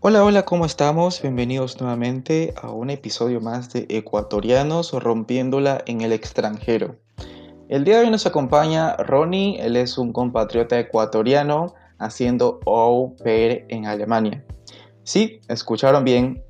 Hola, hola, ¿cómo estamos? Bienvenidos nuevamente a un episodio más de Ecuatorianos rompiéndola en el extranjero. El día de hoy nos acompaña Ronnie, él es un compatriota ecuatoriano haciendo au pair en Alemania. Sí, escucharon bien,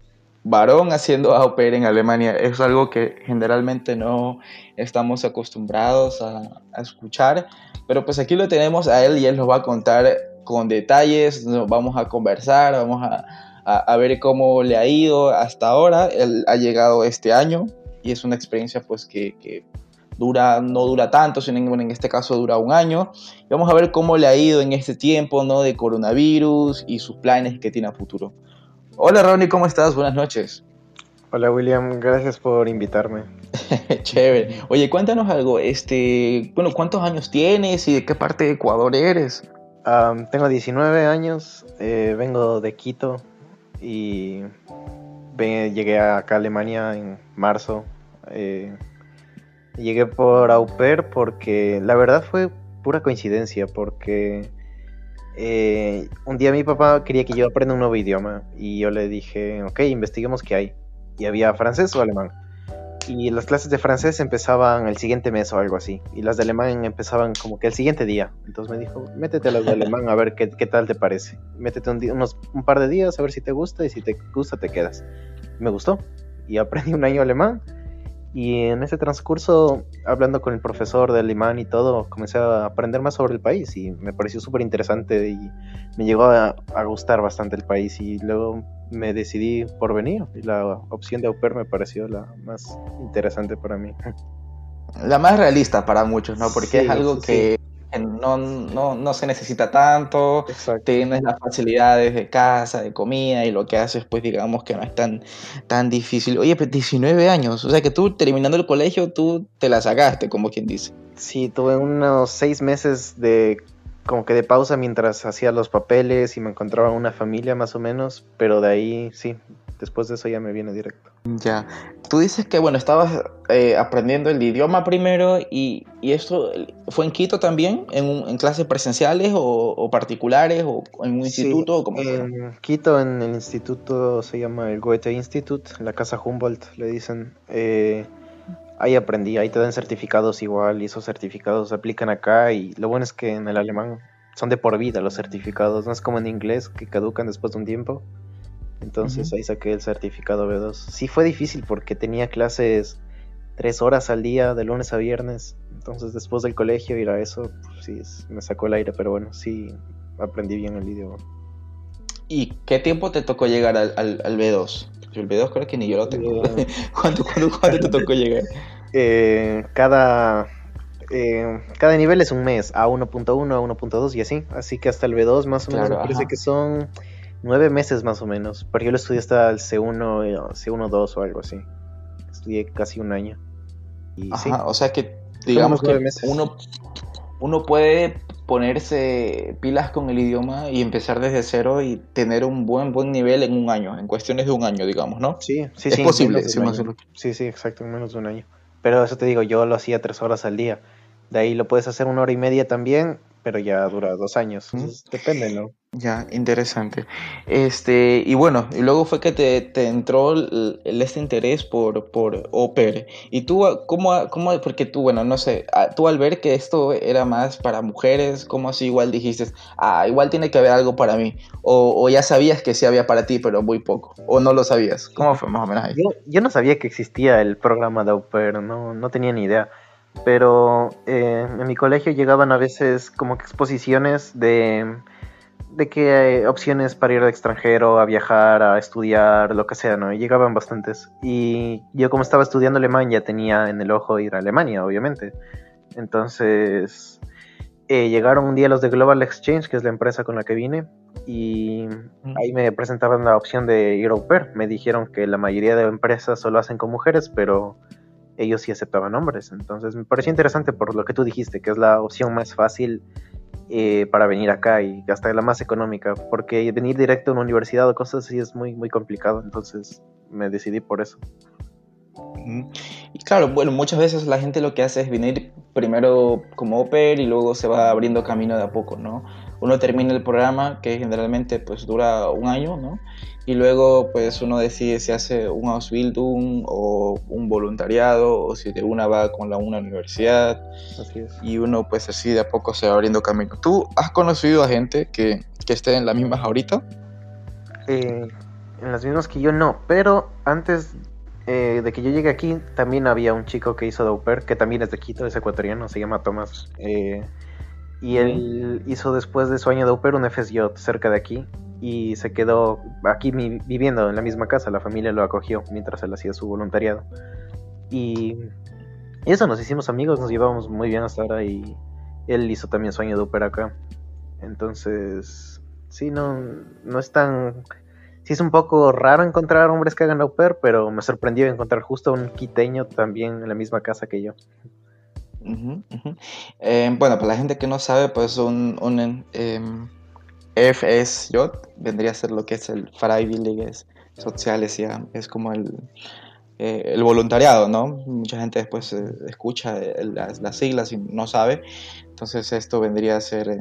varón haciendo au pair en Alemania es algo que generalmente no estamos acostumbrados a, a escuchar, pero pues aquí lo tenemos a él y él nos va a contar con detalles, vamos a conversar, vamos a, a, ver cómo le ha ido hasta ahora. Él ha llegado este año y es una experiencia pues que, que dura, no dura tanto, sino en, en este caso dura un año. Y vamos a ver cómo le ha ido en este tiempo ¿no? de coronavirus y sus planes que tiene a futuro. Hola Ronnie, ¿cómo estás? Buenas noches. Hola William, gracias por invitarme. Chévere. Oye, cuéntanos algo, este, bueno, ¿cuántos años tienes y de qué parte de Ecuador eres? Tengo 19 años, eh, vengo de Quito y llegué acá a Alemania en marzo. Eh, llegué por au pair porque la verdad fue pura coincidencia porque eh, un día mi papá quería que yo aprenda un nuevo idioma y yo le dije, ok, investiguemos qué hay. Y había francés o alemán y las clases de francés empezaban el siguiente mes o algo así, y las de alemán empezaban como que el siguiente día. Entonces me dijo, métete a las de alemán a ver qué, qué tal te parece. Métete un, unos, un par de días a ver si te gusta y si te gusta te quedas. Me gustó y aprendí un año alemán y en ese transcurso, hablando con el profesor de alemán y todo, comencé a aprender más sobre el país y me pareció súper interesante y me llegó a, gustar bastante el país y luego me decidí por venir y la opción de au pair me pareció la más interesante para mí. La más realista para muchos, ¿no? Porque es algo que no, no, no, se necesita tanto, tienes las facilidades de casa, de comida y lo que haces pues digamos que no es tan, tan difícil. Oye, pues 19 años, o sea que tú terminando el colegio tú te la sacaste, como quien dice. Sí, tuve unos seis meses de como que de pausa mientras hacía los papeles y me encontraba una familia más o menos, pero de ahí sí, después de eso ya me viene directo. Ya, tú dices que bueno, estabas eh, aprendiendo el idioma primero y, y, esto fue en Quito también, en, en clases presenciales o, particulares o en un instituto. ¿o en Quito, en el instituto se llama el Goethe Institute, la casa Humboldt le dicen. Eh, ahí aprendí, ahí te dan certificados igual y esos certificados se aplican acá y lo bueno es que en el alemán son de por vida los certificados, no es como en inglés que caducan después de un tiempo. Entonces ahí saqué el certificado B2. Sí fue difícil porque tenía clases tres horas al día, de lunes a viernes. Entonces después del colegio ir a eso, pues, sí, me sacó el aire, pero bueno, sí aprendí bien el idioma. ¿Y qué tiempo te tocó llegar al, al, B2? el B2 creo que ni yo lo tengo. Eh, ¿Cuánto, te tocó llegar? Eh, cada, eh, cada nivel es un mes, a 1.1, a 1.2 y así. Así que hasta el B2 más o menos me parece que son nueve meses más o menos, porque yo lo estudié hasta el C1, C1, 2 o algo así. Estudié casi un año. Y o sea que digamos que uno, uno puede ponerse pilas con el idioma y empezar desde cero y tener un buen buen nivel en un año, en cuestiones de un año, digamos, ¿no? Sí, sí, es sí. posible. Sí, sí, exacto, en menos de un año. Pero eso te digo, yo lo hacía tres horas al día. De ahí lo puedes hacer una hora y media también pero ya dura dos años. depende, ¿no? Ya, interesante. Este, y bueno, y luego fue que te, te entró el, este interés por, por Oper. Y tú, ¿cómo, ¿cómo? Porque tú, bueno, no sé, tú al ver que esto era más para mujeres, ¿cómo así igual dijiste, ah, igual tiene que haber algo para mí? O, o ya sabías que sí había para ti, pero muy poco. O no lo sabías. ¿Cómo fue más o menos ahí? Yo, yo no sabía que existía el programa de Oper, no, no tenía ni idea pero eh, en mi colegio llegaban a veces como que exposiciones de, de que hay opciones para ir al extranjero, a viajar, a estudiar, lo que sea, ¿no? Y llegaban bastantes. Y yo como estaba estudiando alemán ya tenía en el ojo ir a Alemania, obviamente. Entonces eh, llegaron un día los de Global Exchange, que es la empresa con la que vine, y ahí me presentaron la opción de ir au pair. Me dijeron que la mayoría de empresas solo hacen con mujeres, pero ellos sí aceptaban hombres. Entonces me pareció interesante por lo que tú dijiste, que es la opción más fácil eh, para venir acá y hasta la más económica, porque venir directo a una universidad o cosas así es muy, muy complicado. Entonces me decidí por eso. Y claro, bueno, muchas veces la gente lo que hace es venir primero como oper y luego se va abriendo camino de a poco, ¿no? Uno termina el programa que generalmente pues dura un año, ¿no? Y luego pues uno decide si hace un Ausbildung o un voluntariado o si de una va con la una universidad. Así es. Y uno pues así de a poco se va abriendo camino. ¿Tú has conocido a gente que, que esté en las mismas ahorita? Eh, en las mismas que yo no, pero antes eh, de que yo llegue aquí, también había un chico que hizo Dauper, que también es de Quito, es ecuatoriano, se llama Tomás. Eh, y él hizo después de su año de Dauper un FSJ cerca de aquí y se quedó aquí viviendo en la misma casa. La familia lo acogió mientras él hacía su voluntariado. Y eso, nos hicimos amigos, nos llevábamos muy bien hasta ahora y él hizo también su año de Dauper acá. Entonces, sí, no, no es tan sí es un poco raro encontrar hombres que hagan au pair, pero me sorprendió encontrar justo un quiteño también en la misma casa que yo. Eh, bueno, para la gente que no sabe, pues un, un em, FSJ vendría a ser lo que es el Freiwilliges Sociales, es como el, eh, el voluntariado, ¿no? Mucha gente después eh, escucha las, las, siglas y no sabe, entonces esto vendría a ser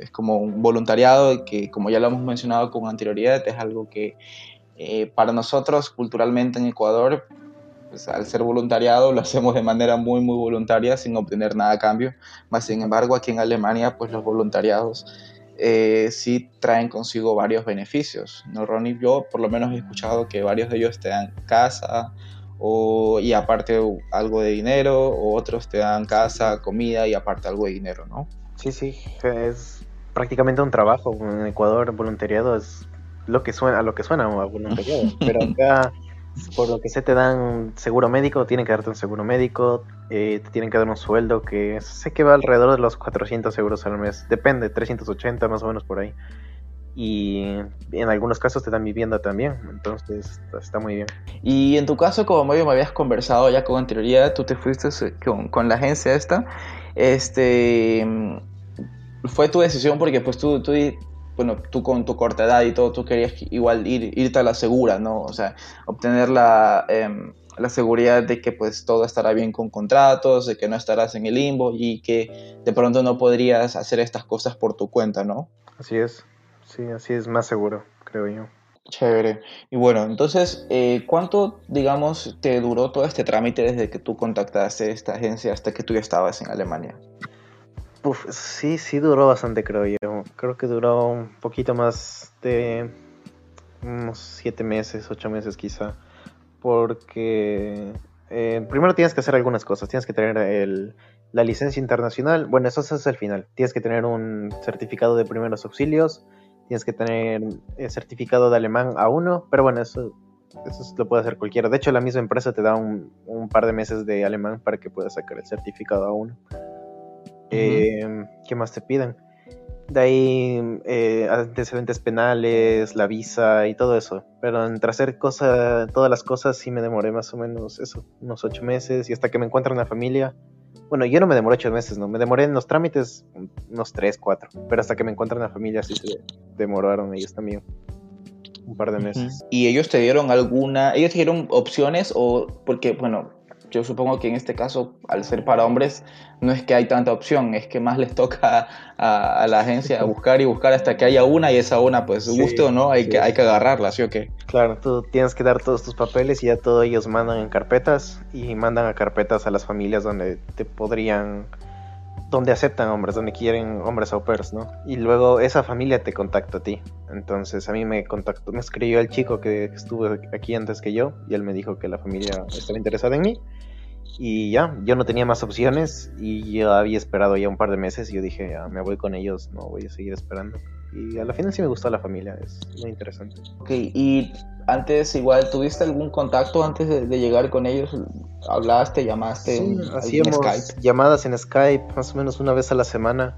es como un voluntariado que, como ya lo hemos mencionado con anterioridad, es algo que eh, para nosotros culturalmente en Ecuador, pues, al ser voluntariado lo hacemos de manera muy, muy voluntaria, sin obtener nada a cambio. Más sin embargo, aquí en Alemania, pues los voluntariados eh, sí traen consigo varios beneficios. ¿no, Ronnie? Yo por lo menos he escuchado que varios de ellos te dan casa, o, y aparte algo de dinero, o otros te dan casa, comida y aparte algo de dinero, ¿no? Sí, sí, es prácticamente un trabajo. En Ecuador, voluntariado es lo que suena, a lo que suena a voluntariado. Pero acá, por lo que sé, te dan seguro médico, tienen que darte un seguro médico, eh, te tienen que dar un sueldo que sé que va alrededor de los 400 euros al mes. Depende, 380 más o menos por ahí. Y en algunos casos te dan vivienda también, entonces está muy bien. Y en tu caso, como medio me habías conversado ya con anterioridad, tú te fuiste con, con la agencia esta, este, fue tu decisión porque pues tú, tú, bueno, tú con tu corta edad y todo, tú querías igual ir, irte a la segura, ¿no? O sea, obtener la, em, la seguridad de que pues todo estará bien con contratos, de que no estarás en el limbo y que de pronto no podrías hacer estas cosas por tu cuenta, ¿no? Así es, sí, así es más seguro, creo yo. Chévere. Y bueno, entonces, eh, ¿cuánto, digamos, te duró todo este trámite desde que tú contactaste esta agencia hasta que tú ya estabas en Alemania? Sí, sí duró bastante, creo yo. Creo que duró un poquito más de unos siete meses, ocho meses quizá. Porque eh, primero tienes que hacer algunas cosas. Tienes que tener el, la licencia internacional. Bueno, eso es el final. Tienes que tener un certificado de primeros auxilios. Tienes que tener el certificado de alemán A1. Pero bueno, eso, eso lo puede hacer cualquiera. De hecho, la misma empresa te da un, un par de meses de alemán para que puedas sacar el certificado A1. Em, ¿Qué más te piden? De ahí eh, antecedentes penales, la visa y todo eso. Pero entre hacer cosa, todas las cosas sí me demoré más o menos eso, unos ocho meses y hasta que me encuentre una familia. Bueno, yo no me demoré ocho meses, ¿no? Me demoré en los trámites unos tres, cuatro. Pero hasta que me encuentre una familia sí se demoraron ellos también un par de meses. ¿Y ellos te dieron alguna, ellos te dieron opciones o porque, bueno, yo supongo que en este caso, al ser para hombres, no es que hay tanta opción, es que más les toca a, la agencia buscar y buscar hasta que haya una y esa una, pues guste o no, hay, que, hay que agarrarla, ¿sí o qué? Claro, tú tienes que dar todos tus papeles y ya todos ellos mandan en carpetas y mandan a carpetas a las familias donde te podrían donde aceptan hombres, donde quieren hombres au pairs, ¿no? Y luego esa familia te contacta a ti. Entonces a mí me contactó, me escribió el chico que estuvo aquí antes que yo y él me dijo que la familia estaba interesada en mí. Y ya, yo no tenía más opciones y yo había esperado ya un par de meses y yo dije, ya, me voy con ellos, no voy a seguir esperando. Y a la final sí me gustó la familia, es muy interesante. Ok, y antes igual, ¿tuviste algún contacto antes de, llegar con ellos? ¿Hablaste, llamaste sí, hacíamos Skype? llamadas en Skype más o menos una vez a la semana.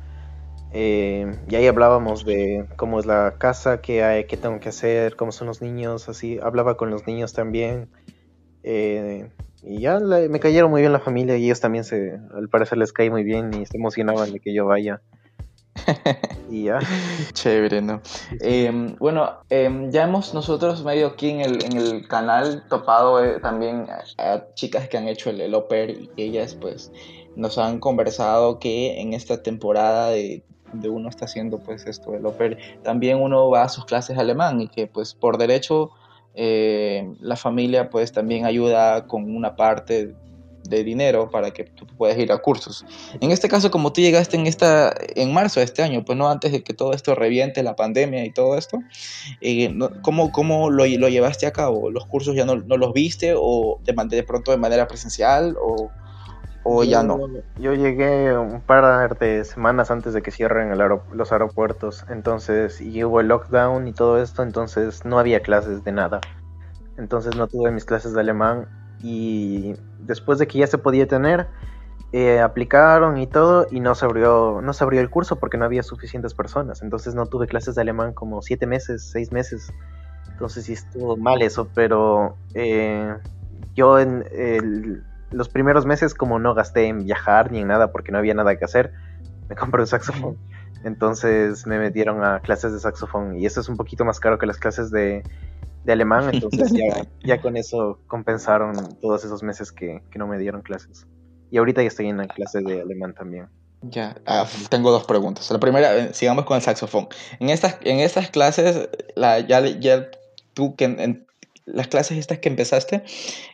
Eh, y ahí hablábamos de cómo es la casa, qué hay, qué tengo que hacer, cómo son los niños, así. Hablaba con los niños también. Eh, y ya me cayeron muy bien la familia y ellos también se, al parecer les cae muy bien y se emocionaban de que yo vaya. y ya. Chévere, ¿no? Em, bueno, em, ya hemos nosotros medio aquí en el, en el canal topado eh, también a, chicas que han hecho el, el y ellas pues nos han conversado que en esta temporada de, de uno está haciendo pues esto del oper, también uno va a sus clases alemán y que pues por derecho eh, la familia pues también ayuda con una parte de dinero para que tú puedas ir a cursos. En este caso, como tú llegaste en, esta, en marzo de este año, pues no antes de que todo esto reviente, la pandemia y todo esto, eh, ¿cómo, cómo lo, lo, llevaste a cabo? ¿Los cursos ya no, no los viste o de, de pronto de manera presencial o, o ya no? Yo llegué un par de semanas antes de que cierren los aeropuertos, entonces, y hubo el lockdown y todo esto, entonces no había clases de nada. Entonces no tuve mis clases de alemán y después de que ya se podía tener, eh, aplicaron y todo y no se, abrió, no se abrió el curso porque no había suficientes personas. Entonces no tuve clases de alemán como siete meses, seis meses. Entonces sí estuvo mal eso, pero eh, yo en el los primeros meses como no gasté en viajar ni en nada porque no había nada que hacer, me compré un saxofón. Entonces me metieron a clases de saxofón y eso es un poquito más caro que las clases de, alemán, entonces ya, con eso compensaron todos esos meses que, no me dieron clases. Y ahorita ya estoy en la clase de alemán también. Ya, ah, tengo dos preguntas. La primera, eh, sigamos con el saxofón. En estas, en estas clases, la, ya, ya tú que en, las clases estas que empezaste,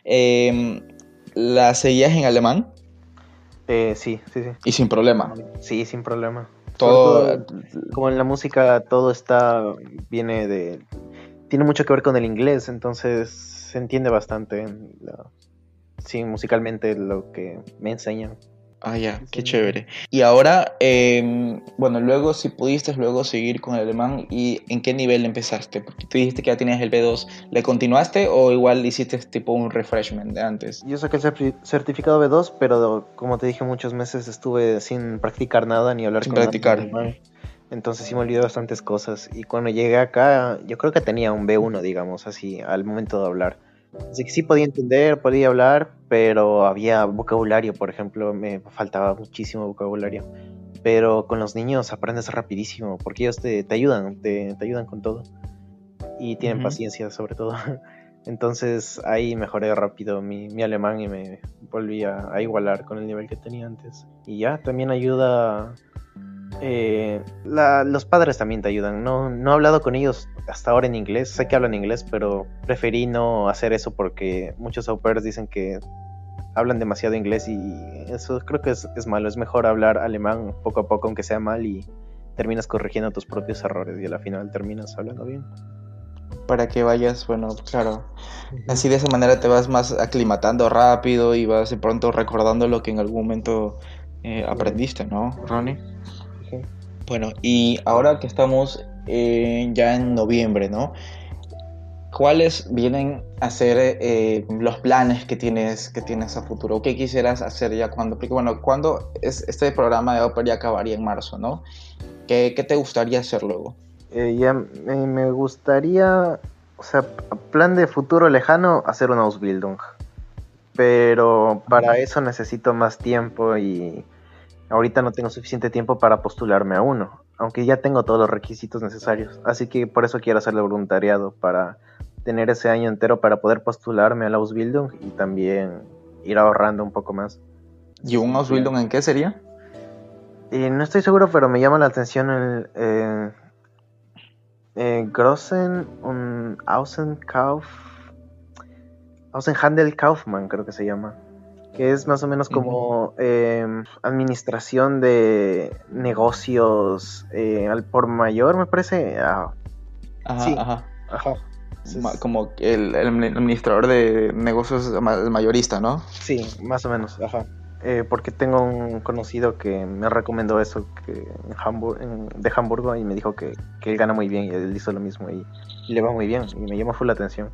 eh, ¿La seguías en alemán? Eh, sí, sí, sí. ¿Y sin problema? Sí, sin problema. Todo, como en la música, todo está, viene de, tiene mucho que ver con el inglés, entonces se entiende bastante, sí, musicalmente lo que me enseñan. Ah, ya, qué chévere. Y ahora, em, bueno, luego si pudiste luego seguir con el alemán, ¿y en qué nivel empezaste? Porque tú dijiste que ya tenías el B2, ¿le continuaste o igual hiciste tipo un refreshment de antes? Yo saqué el certificado B2, pero como te dije, muchos meses estuve sin practicar nada ni hablar sin con practicar. Entonces sí me olvidé bastantes cosas. Y cuando llegué acá, yo creo que tenía un B1, digamos, así, al momento de hablar. Así que sí podía entender, podía hablar, pero había vocabulario, por ejemplo, me faltaba muchísimo vocabulario. Pero con los niños aprendes rapidísimo, porque ellos te, ayudan, te, ayudan con todo. Y tienen paciencia sobre todo. Entonces ahí mejoré rápido mi, mi alemán y me volví a, a, igualar con el nivel que tenía antes. Y ya, también ayuda eh, los padres también te ayudan. No, no he hablado con ellos hasta ahora en inglés. Sé que hablan inglés, pero preferí no hacer eso porque muchos au pairs dicen que hablan demasiado inglés y eso creo que es, malo. Es mejor hablar alemán poco a poco, aunque sea mal, y terminas corrigiendo tus propios errores y al final terminas hablando bien. Para que vayas, bueno, claro. Así de esa manera te vas más aclimatando rápido y vas de pronto recordando lo que en algún momento eh, aprendiste, ¿no, Ronnie? Bueno, y ahora que estamos eh, ya en noviembre, ¿no? ¿Cuáles vienen a ser eh, los planes que tienes, que tienes a futuro? ¿Qué quisieras hacer ya cuando? Porque bueno, cuando es, este programa de Opera ya acabaría en marzo, ¿no? ¿Qué, te gustaría hacer luego? Eh, ya me gustaría, o sea, plan de futuro lejano, hacer una Ausbildung. Pero para eso necesito más tiempo y Ahorita no tengo suficiente tiempo para postularme a uno, aunque ya tengo todos los requisitos necesarios. Así que por eso quiero hacerle voluntariado, para tener ese año entero para poder postularme a la Ausbildung y también ir ahorrando un poco más. ¿Y un Ausbildung en qué sería? Eh, no estoy seguro, pero me llama la atención el eh, eh, Grossen un Außenkauf Außenhandel Kaufmann creo que se llama que es más o menos como em, administración de negocios eh, al por mayor, me parece. Ah, ajá, ajá. Como el, administrador de negocios mayorista, ¿no? Sí, más o menos, ajá. Eh, porque tengo un conocido que me recomendó eso que en de Hamburgo y me dijo que, él gana muy bien y él hizo lo mismo y, le va muy bien y me llama full la atención.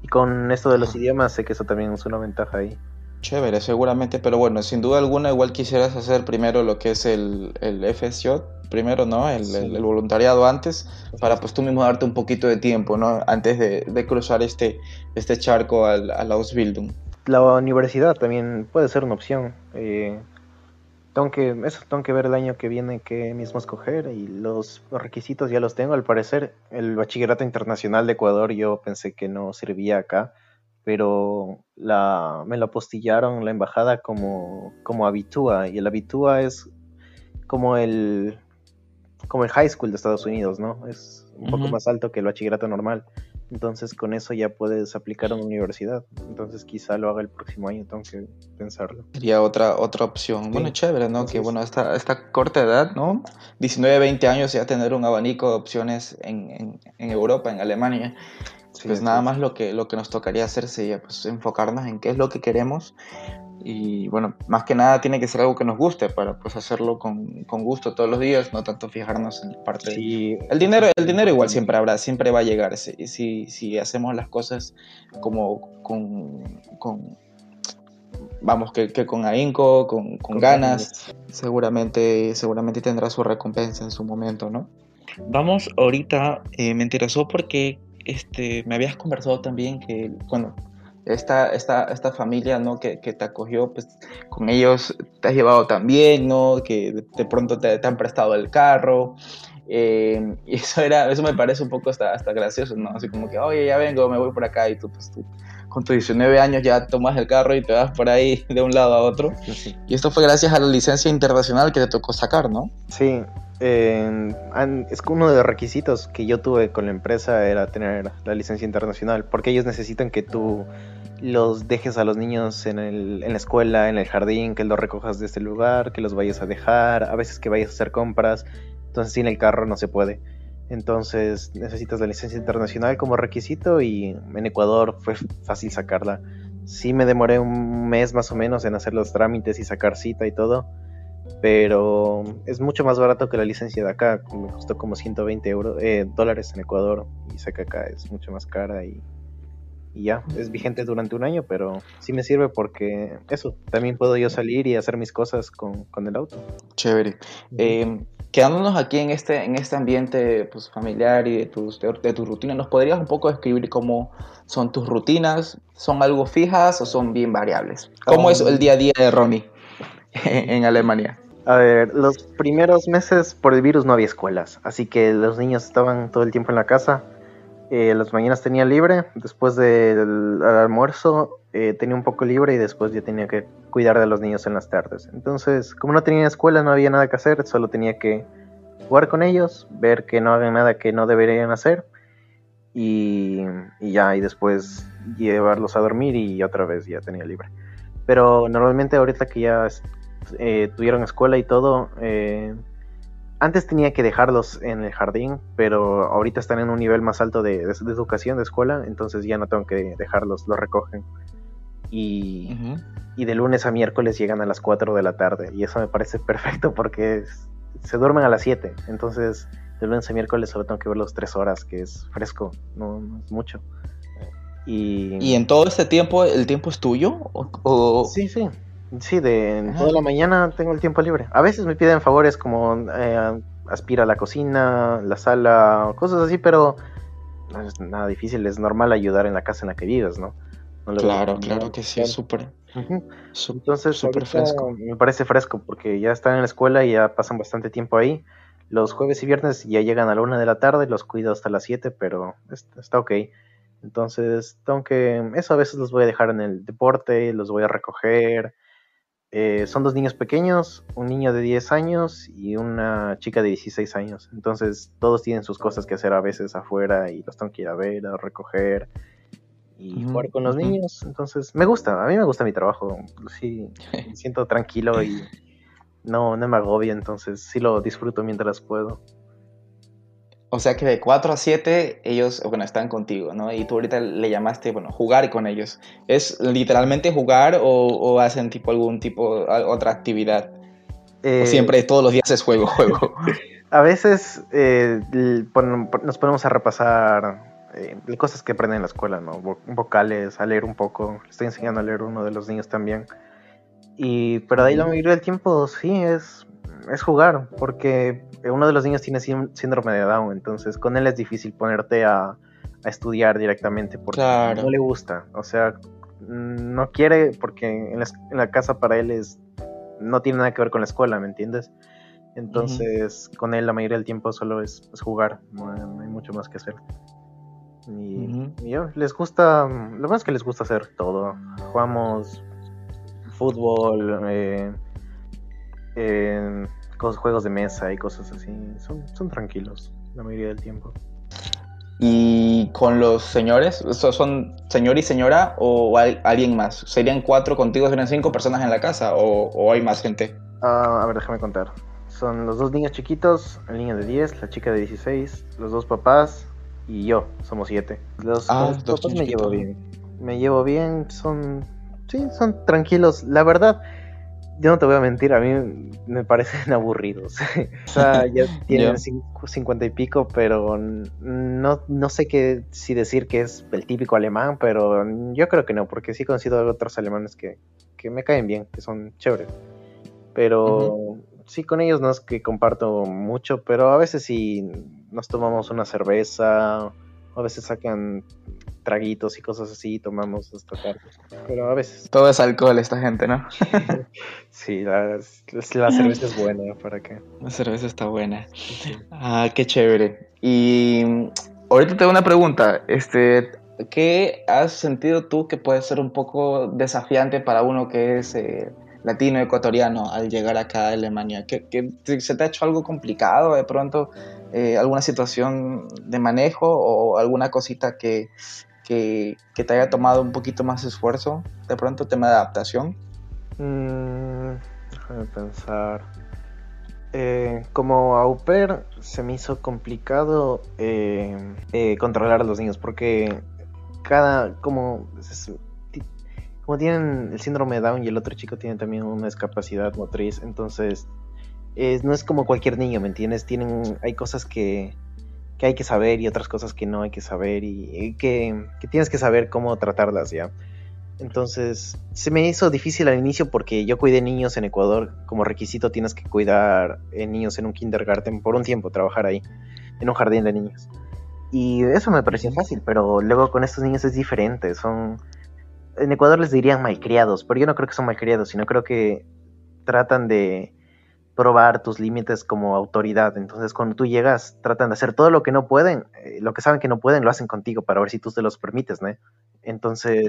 Y con esto de los idiomas sé que eso también es una ventaja ahí. Chévere, seguramente, pero bueno, sin duda alguna igual quisieras hacer primero lo que es el, el FSJ, primero, ¿no? El, voluntariado antes, para pues tú mismo darte un poquito de tiempo, ¿no? Antes de, cruzar este, este charco al, la Ausbildung. La universidad también puede ser una opción. Eh, tengo que, eso, tengo que ver el año que viene qué mismo escoger y los requisitos ya los tengo. Al parecer, el bachillerato internacional de Ecuador yo pensé que no servía acá, pero la, me lo apostillaron la embajada como, como habitúa y el habitúa es como el, como el high school de Estados Unidos, ¿no? Es un poco más alto que el bachillerato normal. Entonces con eso ya puedes aplicar a una universidad. Entonces quizá lo haga el próximo año, tengo que pensarlo. Sería otra, otra opción. Bueno, chévere, ¿no? que bueno, esta, esta corta edad, ¿no? 19, 20 años ya tener un abanico de opciones en, en, Europa, en Alemania. Pues nada más lo que, lo que nos tocaría hacer sería pues, enfocarnos en qué es lo que queremos y bueno, más que nada tiene que ser algo que nos guste para pues hacerlo con, con gusto todos los días, no tanto fijarnos en la parte... Sí. El dinero, el dinero igual siempre habrá, siempre va a llegar, si, si, si hacemos las cosas como con, con vamos, que, que, con ahínco, con, con, ganas, seguramente, seguramente tendrá su recompensa en su momento, ¿no? Vamos, ahorita eh, me interesó porque este, me habías conversado también que, bueno, esta, esta, esta familia ¿no? que, que, te acogió, pues con ellos te has llevado también, ¿no? que de, pronto te, han prestado el carro. Eh, y eso, era, eso me parece un poco hasta, hasta gracioso, ¿no? Así como que, oye, ya vengo, me voy por acá y tú, pues tú con tus 19 años ya tomas el carro y te vas por ahí de un lado a otro. Y esto fue gracias a la licencia internacional que te tocó sacar, ¿no? Sí, eh, es que uno de los requisitos que yo tuve con la empresa era tener la licencia internacional, porque ellos necesitan que tú los dejes a los niños en, el, en la escuela, en el jardín, que los recojas de este lugar, que los vayas a dejar, a veces que vayas a hacer compras, entonces sin el carro no se puede. Entonces necesitas la licencia internacional como requisito y en Ecuador fue fácil sacarla. Sí me demoré un mes más o menos en hacer los trámites y sacar cita y todo, pero es mucho más barato que la licencia de acá, me costó como 120 euros, eh, dólares en Ecuador y sé que acá es mucho más cara y y ya, es vigente durante un año, pero sí me sirve porque eso, también puedo yo salir y hacer mis cosas con, el auto. Chévere. Eh, quedándonos aquí en este, en este ambiente pues, familiar y de, tus, de, tu rutina, ¿nos podrías un poco describir cómo son tus rutinas? ¿Son algo fijas o son bien variables? ¿Cómo es el día a día de Ronnie en Alemania? A ver, los primeros meses por el virus no había escuelas, así que los niños estaban todo el tiempo en la casa eh, las mañanas tenía libre, después del almuerzo eh, tenía un poco libre y después ya tenía que cuidar de los niños en las tardes. Entonces, como no tenía escuela, no había nada que hacer, solo tenía que jugar con ellos, ver que no hagan nada que no deberían hacer y, ya, y después llevarlos a dormir y otra vez ya tenía libre. Pero normalmente ahorita que ya eh, tuvieron escuela y todo, eh, antes tenía que dejarlos en el jardín, pero ahorita están en un nivel más alto de, educación, de escuela, entonces ya no tengo que dejarlos, los recogen. Y, de lunes a miércoles llegan a las 4 de la tarde, y eso me parece perfecto porque se duermen a las 7, entonces de lunes a miércoles solo tengo que verlos 3 horas, que es fresco, no, es mucho. Y... en todo este tiempo el tiempo es tuyo? O, Sí, sí. Sí, de toda la mañana tengo el tiempo libre. A veces me piden favores como eh, aspira la cocina, la sala, cosas así, pero no es nada difícil, es normal ayudar en la casa en la que vives, ¿no? claro, claro que sí, súper. Entonces, súper fresco. Me parece fresco porque ya están en la escuela y ya pasan bastante tiempo ahí. Los jueves y viernes ya llegan a la una de la tarde, los cuido hasta las 7, pero está, está ok. Entonces, tengo que. Eso a veces los voy a dejar en el deporte, los voy a recoger eh, son dos niños pequeños, un niño de 10 años y una chica de 16 años. Entonces todos tienen sus cosas que hacer a veces afuera y los tengo que ir a ver, a recoger y jugar con los niños. Entonces me gusta, a mí me gusta mi trabajo. Sí, me siento tranquilo y no, no me agobia, entonces sí lo disfruto mientras puedo. O sea que de 4 a 7 ellos, bueno, están contigo, ¿no? Y tú ahorita le llamaste, bueno, jugar con ellos. ¿Es literalmente jugar o, hacen tipo algún tipo, otra actividad? ¿O eh, siempre todos los días es juego, juego? A veces eh, nos ponemos a repasar eh, cosas que aprenden en la escuela, ¿no? Vocales, a leer un poco. Le estoy enseñando a leer uno de los niños también. Y, pero de ahí la mayoría del tiempo sí es, es jugar, porque uno de los niños tiene síndrome de Down, entonces con él es difícil ponerte a, estudiar directamente porque no le gusta, o sea, no quiere porque en la, casa para él es no tiene nada que ver con la escuela, ¿me entiendes? Entonces, con él la mayoría del tiempo solo es, jugar, no, hay mucho más que hacer. Y, les gusta, lo más que les gusta hacer todo. Jugamos fútbol, eh, juegos de mesa y cosas así. Son, son tranquilos la mayoría del tiempo. ¿Y con los señores? ¿Son señor y señora o alguien más? ¿Serían cuatro contigo? ¿Serían cinco personas en la casa o, hay más gente? Ah, a ver, déjame contar. Son los dos niños chiquitos, el niño de 10, la chica de 16, los dos papás y yo. Somos siete. Los, ah, dos papás me llevo bien. Me llevo bien, son... Sí, son tranquilos. La verdad, yo no te voy a mentir, a mí me parecen aburridos. o sea, ya tienen cincuenta y pico, pero no, no sé qué si decir que es el típico alemán, pero yo creo que no, porque sí he conocido otros alemanes que, que me caen bien, que son chéveres. Pero sí, con ellos no es que comparto mucho, pero a veces sí nos tomamos una cerveza, a veces sacan traguitos y cosas así, tomamos hasta tarde. Pero a veces. Todo es alcohol esta gente, ¿no? sí, la, cerveza es buena, ¿para qué? La cerveza está buena. Ah, qué chévere. Y ahorita tengo una pregunta. Este, ¿Qué has sentido tú que puede ser un poco desafiante para uno que es eh, latino ecuatoriano al llegar acá a Alemania? ¿Que, se te ha hecho algo complicado de pronto? Eh, alguna situación de manejo o alguna cosita que, que, te haya tomado un poquito más esfuerzo, de pronto tema de adaptación? Mm, déjame pensar. Eh, como au pair se me hizo complicado eh, eh, controlar a los niños porque cada como como tienen el síndrome Down y el otro chico tiene también una discapacidad motriz entonces no es como cualquier niño me entiendes tienen hay cosas que que hay que saber y otras cosas que no hay que saber y, que, tienes que saber cómo tratarlas ya. Entonces, se me hizo difícil al inicio porque yo cuidé niños en Ecuador. Como requisito tienes que cuidar eh, niños en un kindergarten por un tiempo, trabajar ahí, en un jardín de niños. Y eso me pareció fácil, pero luego con estos niños es diferente. Son. En Ecuador les dirían malcriados, pero yo no creo que son malcriados, sino creo que tratan de probar tus límites como autoridad. Entonces, cuando tú llegas, tratan de hacer todo lo que no pueden, eh, lo que saben que no pueden, lo hacen contigo para ver si tú te los permites, ¿no? Entonces,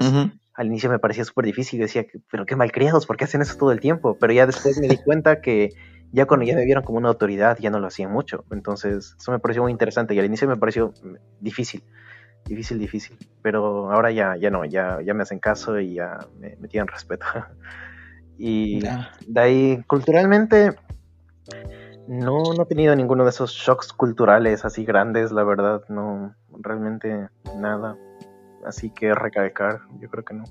al inicio me parecía súper difícil, decía, pero qué malcriados, ¿por qué hacen eso todo el tiempo? Pero ya después me di cuenta que ya cuando ya me vieron como una autoridad, ya no lo hacían mucho. Entonces, eso me pareció muy interesante y al inicio me pareció difícil, difícil, difícil. Pero ahora ya, ya no, ya, ya me hacen caso y ya me, tienen respeto. y de ahí, culturalmente, no, no he tenido ninguno de esos shocks culturales así grandes, la verdad, no, realmente nada. Así que recalcar, yo creo que no.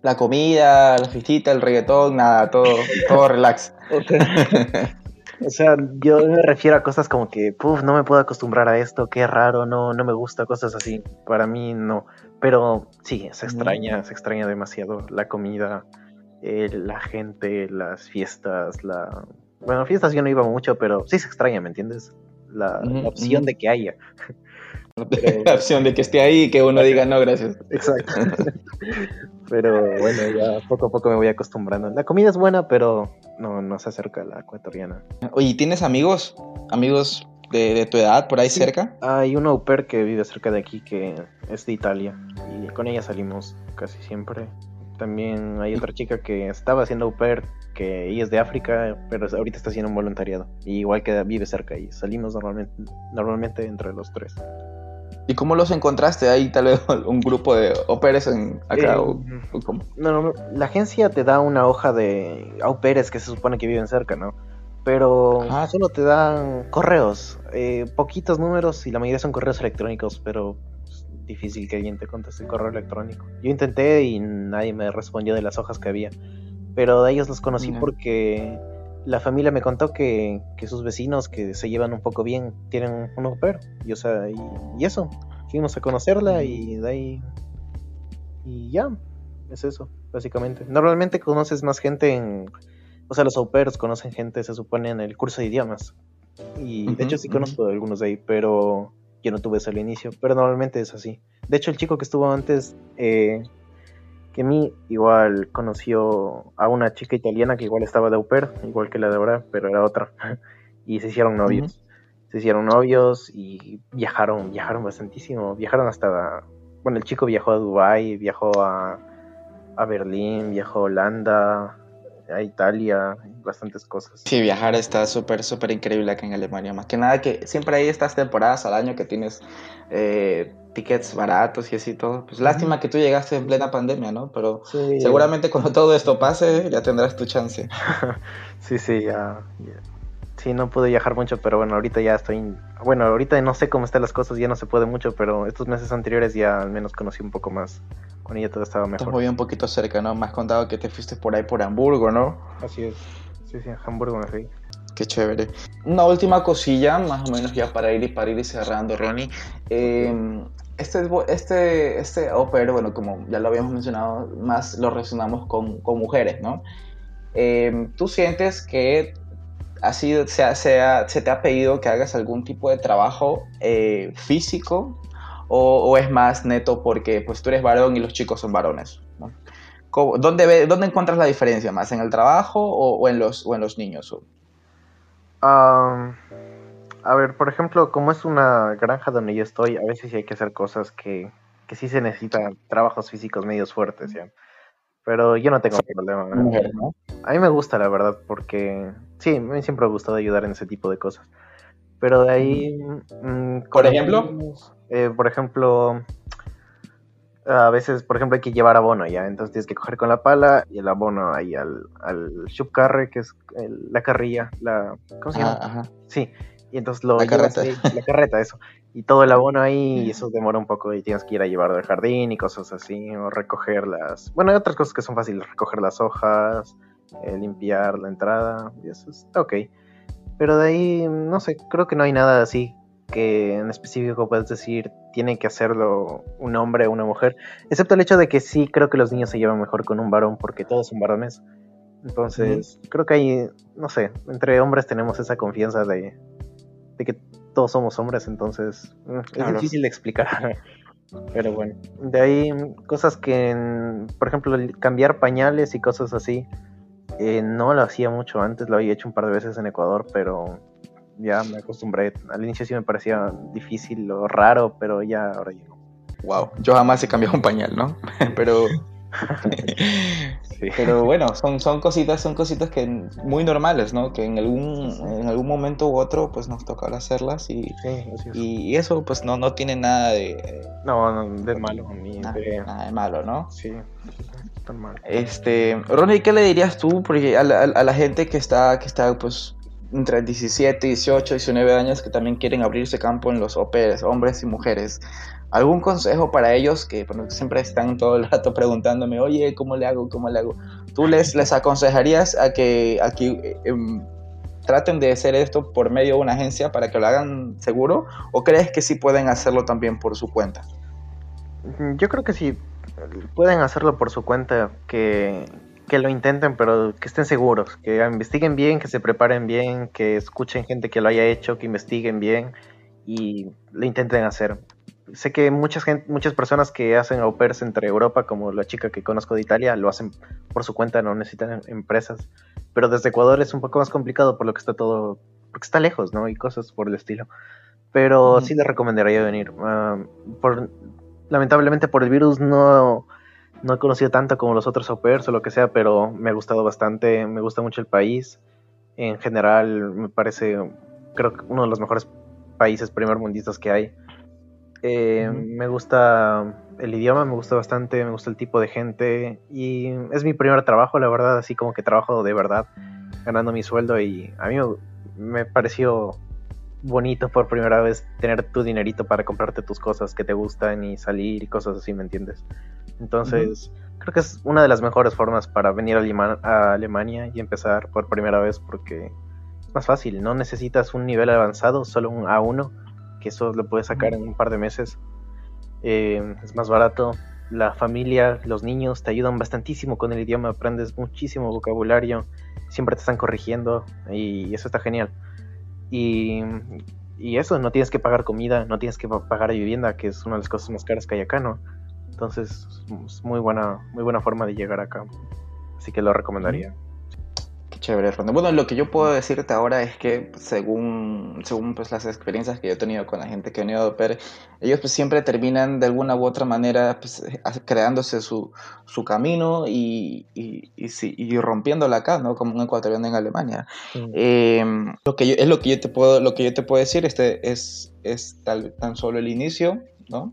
La comida, la fiestita, el reggaetón, nada, todo, todo relax. o sea, yo me refiero a cosas como que, puff, no me puedo acostumbrar a esto, qué raro, no, no me gusta, cosas así. Para mí no. Pero sí, se extraña, se extraña demasiado la comida, eh, la gente, las fiestas, la bueno, fiestas yo no iba mucho, pero sí se extraña, ¿me entiendes? La, opción de que haya. la opción de que esté ahí y que uno diga no, gracias. Exacto. pero bueno, ya poco a poco me voy acostumbrando. La comida es buena, pero no, no se acerca a la ecuatoriana. Oye, ¿tienes amigos? ¿Amigos de, tu edad por ahí cerca? Hay un au pair que vive cerca de aquí que es de Italia y con ella salimos casi siempre. También hay otra chica que estaba haciendo au pair, que ella es de África, pero ahorita está haciendo un voluntariado. igual que vive cerca y salimos normalmente, normalmente entre los tres. ¿Y cómo los encontraste? ¿Hay tal vez un grupo de au pairs en acá? Eh, no, no, la agencia te da una hoja de au pairs que se supone que viven cerca, ¿no? Pero ah. solo te dan correos, eh, poquitos números y la mayoría son correos electrónicos, pero difícil que alguien te conteste el correo electrónico. Yo intenté y nadie me respondió de las hojas que había. Pero de ellos los conocí porque la familia me contó que, sus vecinos que se llevan un poco bien tienen un au pair. Y, o sea, y, eso. Fuimos a conocerla y de ahí. Y ya. Es eso, básicamente. Normalmente conoces más gente en. O sea, los au pairs conocen gente, se supone, en el curso de idiomas. Y de hecho sí conozco algunos de ahí, pero yo no tuve eso al inicio, pero normalmente es así. De hecho, el chico que estuvo antes, eh, que mí igual conoció a una chica italiana que igual estaba de au pair, igual que la de ahora, pero era otra. Y se hicieron novios. Se hicieron novios y viajaron, viajaron bastantísimo. Viajaron hasta, bueno, el chico viajó a Dubai, viajó a, a Berlín, viajó a Holanda, a Italia, bastantes cosas. Sí, viajar está súper, súper increíble aquí en Alemania. Más que nada que siempre hay estas temporadas al año que tienes eh, tickets baratos y así todo. Pues lástima que tú llegaste en plena pandemia, ¿no? Pero seguramente cuando todo esto pase ya tendrás tu chance. sí, sí, ya, Sí, no pude viajar mucho, pero bueno, ahorita ya estoy... Bueno, ahorita no sé cómo están las cosas, ya no se puede mucho, pero estos meses anteriores ya al menos conocí un poco más. Con ella todo estaba mejor. Estás muy un poquito cerca, ¿no? Me has contado que te fuiste por ahí por Hamburgo, ¿no? Así es. Sí, sí, Hamburgo me fui. Qué chévere. Una última cosilla, más o menos ya para ir y para ir cerrando, Ronnie. Em, este, este, este opera, bueno, como ya lo habíamos mencionado, más lo relacionamos con, con mujeres, ¿no? Em, ¿Tú sientes que se, se, te ha pedido que hagas algún tipo de trabajo eh, físico o, es más neto porque pues tú eres varón y los chicos son varones? ¿Dónde, ¿Dónde encuentras la diferencia más? ¿En el trabajo o, en, los, en los niños? a ver, por ejemplo, como es una granja donde yo estoy, a veces sí hay que hacer cosas que, que sí se necesitan trabajos físicos medios fuertes, ¿ya? Pero yo no tengo problema. A mí me gusta, la verdad, porque sí, a mí siempre ha gustado ayudar en ese tipo de cosas. Pero de ahí... Mm, ¿Por ejemplo? Eh, por ejemplo, a veces, por ejemplo, hay que llevar abono, ¿ya? Entonces tienes que coger con la pala y el abono ahí al, al carre, que es la carrilla, la... ¿Cómo se llama? Ajá. Sí, y entonces lo... La carreta. la carreta, eso y todo el abono ahí y eso demora un poco y tienes que ir a llevarlo al jardín y cosas así o recogerlas. Bueno, hay otras cosas que son fáciles, recoger las hojas, eh, limpiar la entrada y eso está ok. Pero de ahí, no sé, creo que no hay nada así que en específico puedes decir tiene que hacerlo un hombre o una mujer, excepto el hecho de que sí creo que los niños se llevan mejor con un varón porque todos son varones. Entonces, creo que hay, no sé, entre hombres tenemos esa confianza de, de que todos somos hombres, entonces mm, es difícil de explicar. Pero bueno, de ahí cosas que, por ejemplo, cambiar pañales y cosas así, eh, no lo hacía mucho antes, lo había hecho un par de veces en Ecuador, pero ya me acostumbré. Al inicio sí me parecía difícil o raro, pero ya ahora ya Wow, yo jamás he cambiado un pañal, ¿no? pero Pero bueno, son, son cositas, son cositas que muy normales, ¿no? Que en algún, en algún momento u otro pues nos toca hacerlas y, y eso pues no, no tiene nada de... No, de malo. nada, de... malo, ¿no? Sí, tan malo. Este, Ronnie, ¿qué le dirías tú porque a la, a la gente que está, que está pues entre 17, 18, 19 años que también quieren abrirse campo en los OPEs, hombres y mujeres. ¿Algún consejo para ellos que siempre están todo el rato preguntándome, oye, ¿cómo le hago? ¿Cómo le hago? ¿Tú les, les aconsejarías a que, aquí em, traten de hacer esto por medio de una agencia para que lo hagan seguro? ¿O crees que sí pueden hacerlo también por su cuenta? Yo creo que sí pueden hacerlo por su cuenta, que, que lo intenten, pero que estén seguros, que investiguen bien, que se preparen bien, que escuchen gente que lo haya hecho, que investiguen bien y lo intenten hacer. Sé que muchas, gente, muchas personas que hacen au pairs entre Europa, como la chica que conozco de Italia, lo hacen por su cuenta, no necesitan empresas. Pero desde Ecuador es un poco más complicado por lo que está todo, porque está lejos, ¿no? Y cosas por el estilo. Pero sí les recomendaría venir. Ah, por, lamentablemente por el virus no no he conocido tanto como los otros au pairs o lo que sea, pero me ha gustado bastante, me gusta mucho el país. En general, me parece, creo que uno de los mejores países primer mundistas que hay. Eh, me gusta el idioma, me gusta bastante, me gusta el tipo de gente y es mi primer trabajo, la verdad, así como que trabajo de verdad, ganando mi sueldo y a mí me pareció bonito por primera vez tener tu dinerito para comprarte tus cosas que te gustan y salir y cosas así, ¿me entiendes? Entonces, creo que es una de las mejores formas para venir a, Alemania y empezar por primera vez porque es más fácil, no necesitas un nivel avanzado, solo un A1, que eso lo puedes sacar en un par de meses. Eh, es más barato, la familia, los niños te ayudan bastantísimo con el idioma, aprendes muchísimo vocabulario, siempre te están corrigiendo y eso está genial. Y, y, eso, no tienes que pagar comida, no tienes que pagar vivienda, que es una de las cosas más caras que hay acá, ¿no? Entonces, es muy buena, muy buena forma de llegar acá. Así que lo recomendaría. Chévere, Ronda. Bueno, lo que yo puedo decirte ahora es que según, según pues, las experiencias que yo he tenido con la gente que ha venido a Doper, ellos pues siempre terminan de alguna u otra manera pues, creándose su, su camino y, y, y, y, rompiéndola acá, ¿no? Como un ecuatoriano en Alemania. Eh, lo que yo, es lo que yo te puedo, lo que yo te puedo decir, este es, es tal, tan solo el inicio, ¿no?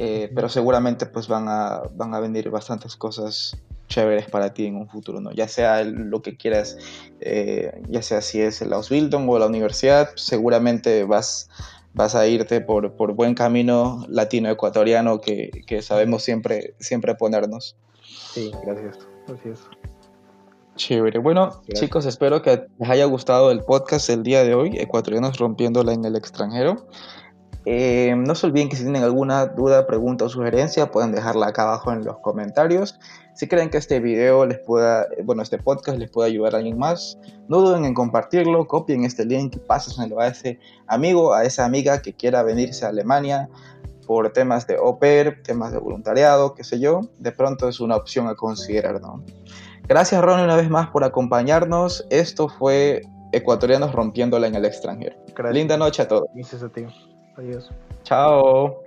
Eh, pero seguramente pues van a, van a venir bastantes cosas chéveres para ti en un futuro, ¿no? Ya sea lo que quieras, eh, ya sea si es el Ausbildung o la universidad, seguramente vas, vas a irte por, por buen camino latino-ecuatoriano que, que, sabemos siempre, siempre ponernos. Sí, gracias. Gracias. Chévere. Bueno, chicos, espero que les haya gustado el podcast el día de hoy, Ecuatorianos rompiéndola en el extranjero. Eh, no se olviden que si tienen alguna duda, pregunta o sugerencia, pueden dejarla acá abajo en los comentarios. Si creen que este video les pueda, bueno, este podcast les puede ayudar a alguien más, no duden en compartirlo, copien este link, pásenselo a ese amigo, a esa amiga que quiera venirse a Alemania por temas de au pair, temas de voluntariado, qué sé yo. De pronto es una opción a considerar, ¿no? Gracias, Ron, una vez más por acompañarnos. Esto fue Ecuatorianos rompiéndola en el extranjero. Linda noche a todos. Gracias a ti. Adiós. Chao.